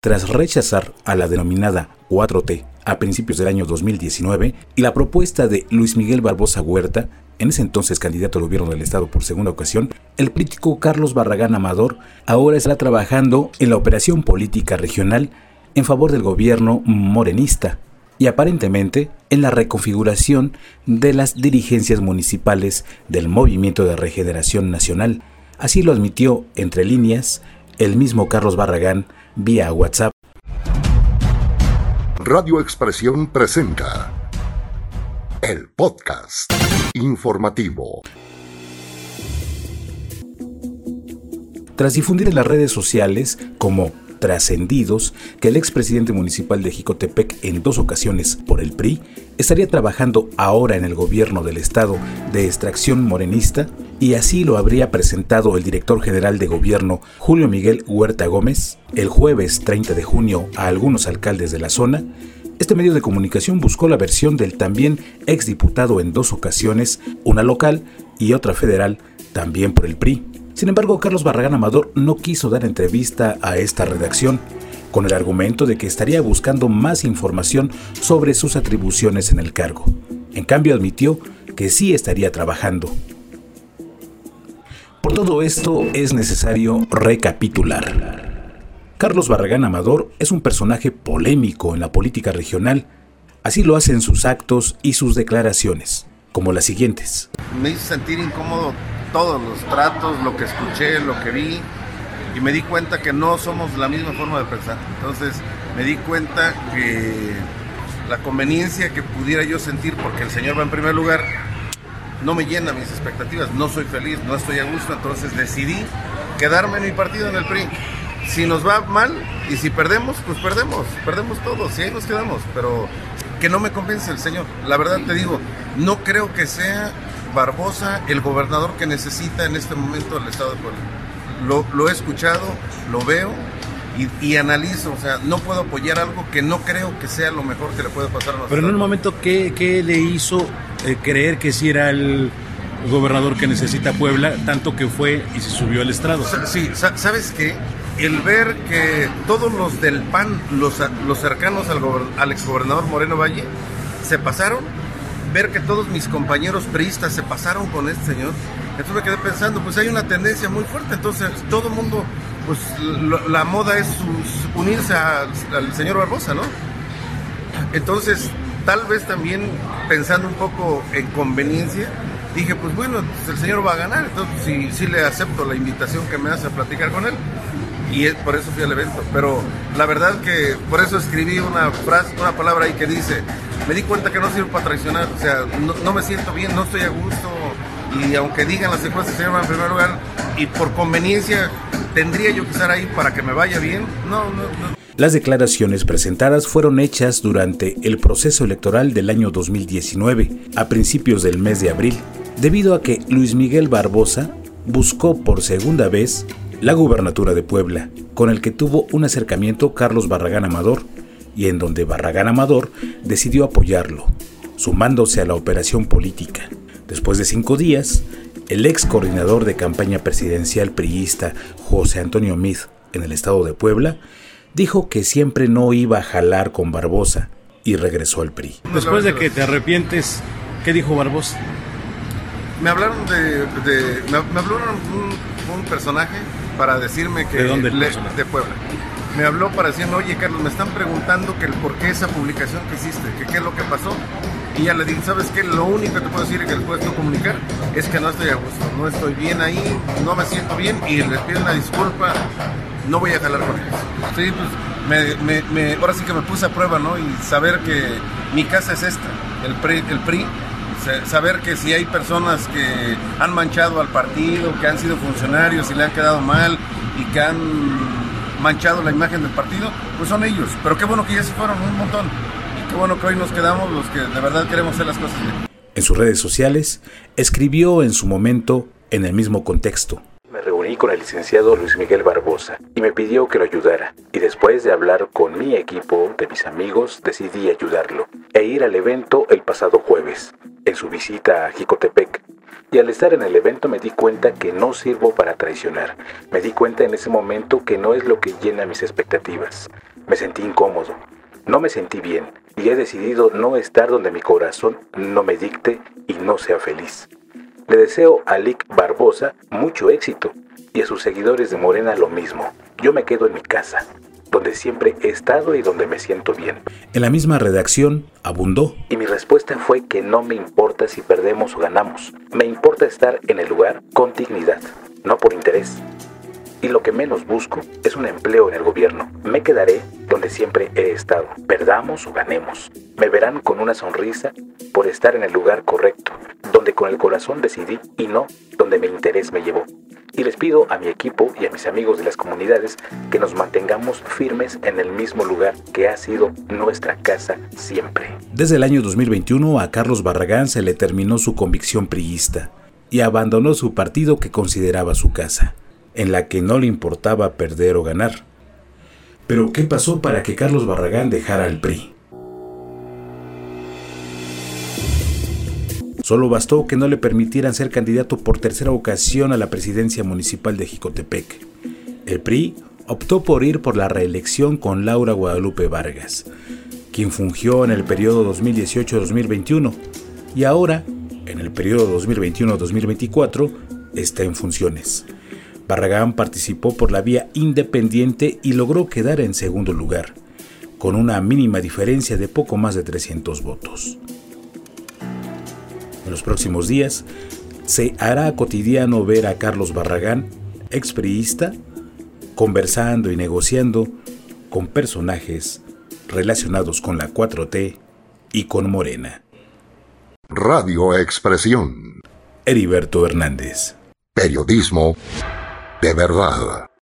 tras rechazar a la denominada 4T a principios del año 2019 y la propuesta de Luis Miguel Barbosa Huerta, en ese entonces candidato al gobierno del estado por segunda ocasión, el político Carlos Barragán Amador ahora está trabajando en la operación política regional en favor del gobierno morenista y aparentemente en la reconfiguración de las dirigencias municipales del Movimiento de Regeneración Nacional. Así lo admitió, entre líneas, el mismo Carlos Barragán vía WhatsApp. Radio Expresión presenta el podcast informativo. Tras difundir en las redes sociales como trascendidos que el expresidente municipal de Jicotepec en dos ocasiones por el PRI estaría trabajando ahora en el gobierno del estado de extracción morenista y así lo habría presentado el director general de gobierno Julio Miguel Huerta Gómez el jueves 30 de junio a algunos alcaldes de la zona, este medio de comunicación buscó la versión del también exdiputado en dos ocasiones, una local y otra federal, también por el PRI. Sin embargo, Carlos Barragán Amador no quiso dar entrevista a esta redacción, con el argumento de que estaría buscando más información sobre sus atribuciones en el cargo. En cambio, admitió que sí estaría trabajando. Por todo esto es necesario recapitular. Carlos Barragán Amador es un personaje polémico en la política regional. Así lo hacen sus actos y sus declaraciones, como las siguientes. Me hizo sentir incómodo todos los tratos, lo que escuché, lo que vi, y me di cuenta que no somos la misma forma de pensar. Entonces me di cuenta que la conveniencia que pudiera yo sentir porque el Señor va en primer lugar no me llena mis expectativas, no soy feliz, no estoy a gusto, entonces decidí quedarme en mi partido en el PRI. Si nos va mal y si perdemos, pues perdemos, perdemos todos y ahí nos quedamos, pero que no me convence el Señor. La verdad te digo, no creo que sea Barbosa el gobernador que necesita en este momento el Estado de Puebla. Lo, he escuchado, lo veo y, analizo. O sea, no puedo apoyar algo que no creo que sea lo mejor que le puede pasar a nosotros. Pero en un momento, ¿qué, qué le hizo eh, creer que si era el gobernador que necesita Puebla, tanto que fue y se subió al estrado? Sí, ¿sabes qué? El ver que todos los del PAN, los, los cercanos al, al exgobernador Moreno Valle, se pasaron ver que todos mis compañeros priistas se pasaron con este señor, entonces me quedé pensando, pues hay una tendencia muy fuerte, entonces todo el mundo, pues la moda es unirse al señor Barbosa, ¿no? Entonces, tal vez también pensando un poco en conveniencia, dije, pues bueno, el señor va a ganar, entonces sí, sí le acepto la invitación que me hace a platicar con él y por eso fui al evento. Pero la verdad que por eso escribí una frase, una palabra ahí que dice, me di cuenta que no sirvo para traicionar, o sea, no, me siento bien, no estoy a gusto, y aunque digan las encuestas se llaman en primer lugar, y por conveniencia tendría yo que estar ahí para que me vaya bien, no, no, no. Las declaraciones presentadas fueron hechas durante el proceso electoral del año 2019, a principios del mes de abril, debido a que Luis Miguel Barbosa buscó por segunda vez la gubernatura de Puebla, con el que tuvo un acercamiento Carlos Barragán Amador, y en donde Barragán Amador decidió apoyarlo, sumándose a la operación política. Después de cinco días, el ex coordinador de campaña presidencial priista José Antonio Mid en el estado de Puebla dijo que siempre no iba a jalar con Barbosa y regresó al PRI. Después de que te arrepientes, ¿qué dijo Barbosa? Me hablaron de, me, hablaron un, un personaje para decirme que... ¿De dónde? de Puebla. Me habló para decirme, oye Carlos, me están preguntando que el por qué esa publicación que hiciste, que qué es lo que pasó. Y ya le dije, ¿sabes qué? Lo único que te puedo decir y que les puedo comunicar es que no estoy a gusto, no estoy bien ahí, no me siento bien y les pido una disculpa, no voy a jalar con ellos. Sí, pues me, me, ahora sí que me puse a prueba, ¿no? Y saber que mi casa es esta, el PRI, el PRI saber que si hay personas que han manchado al partido, que han sido funcionarios y le han quedado mal y que han manchado la imagen del partido, pues son ellos. Pero qué bueno que ya se fueron un montón. Qué bueno que hoy nos quedamos los que de verdad queremos hacer las cosas bien. En sus redes sociales, escribió en su momento en el mismo contexto con el licenciado Luis Miguel Barbosa y me pidió que lo ayudara. Y después de hablar con mi equipo de mis amigos, decidí ayudarlo e ir al evento el pasado jueves, en su visita a Jicotepec. Y al estar en el evento me di cuenta que no sirvo para traicionar. Me di cuenta en ese momento que no es lo que llena mis expectativas. Me sentí incómodo. No me sentí bien y he decidido no estar donde mi corazón no me dicte y no sea feliz. Le deseo a Lick Barbosa mucho éxito y a sus seguidores de Morena lo mismo. Yo me quedo en mi casa, donde siempre he estado y donde me siento bien. En la misma redacción abundó. Y mi respuesta fue que no me importa si perdemos o ganamos. Me importa estar en el lugar con dignidad, no por interés. Y lo que menos busco es un empleo en el gobierno. Me quedaré donde siempre he estado. Perdamos o ganemos. Me verán con una sonrisa por estar en el lugar correcto, donde con el corazón decidí y no donde mi interés me llevó y les pido a mi equipo y a mis amigos de las comunidades que nos mantengamos firmes en el mismo lugar que ha sido nuestra casa siempre. Desde el año 2021 a Carlos Barragán se le terminó su convicción priista y abandonó su partido que consideraba su casa, en la que no le importaba perder o ganar. Pero ¿qué pasó para que Carlos Barragán dejara el PRI? Solo bastó que no le permitieran ser candidato por tercera ocasión a la presidencia municipal de Jicotepec. El PRI optó por ir por la reelección con Laura Guadalupe Vargas, quien fungió en el periodo 2018-2021 y ahora, en el periodo 2021-2024, está en funciones. Barragán participó por la vía independiente y logró quedar en segundo lugar, con una mínima diferencia de poco más de 300 votos. En los próximos días se hará cotidiano ver a Carlos Barragán, expriista, conversando y negociando con personajes relacionados con la 4T y con Morena. Radio Expresión. Heriberto Hernández. Periodismo de verdad.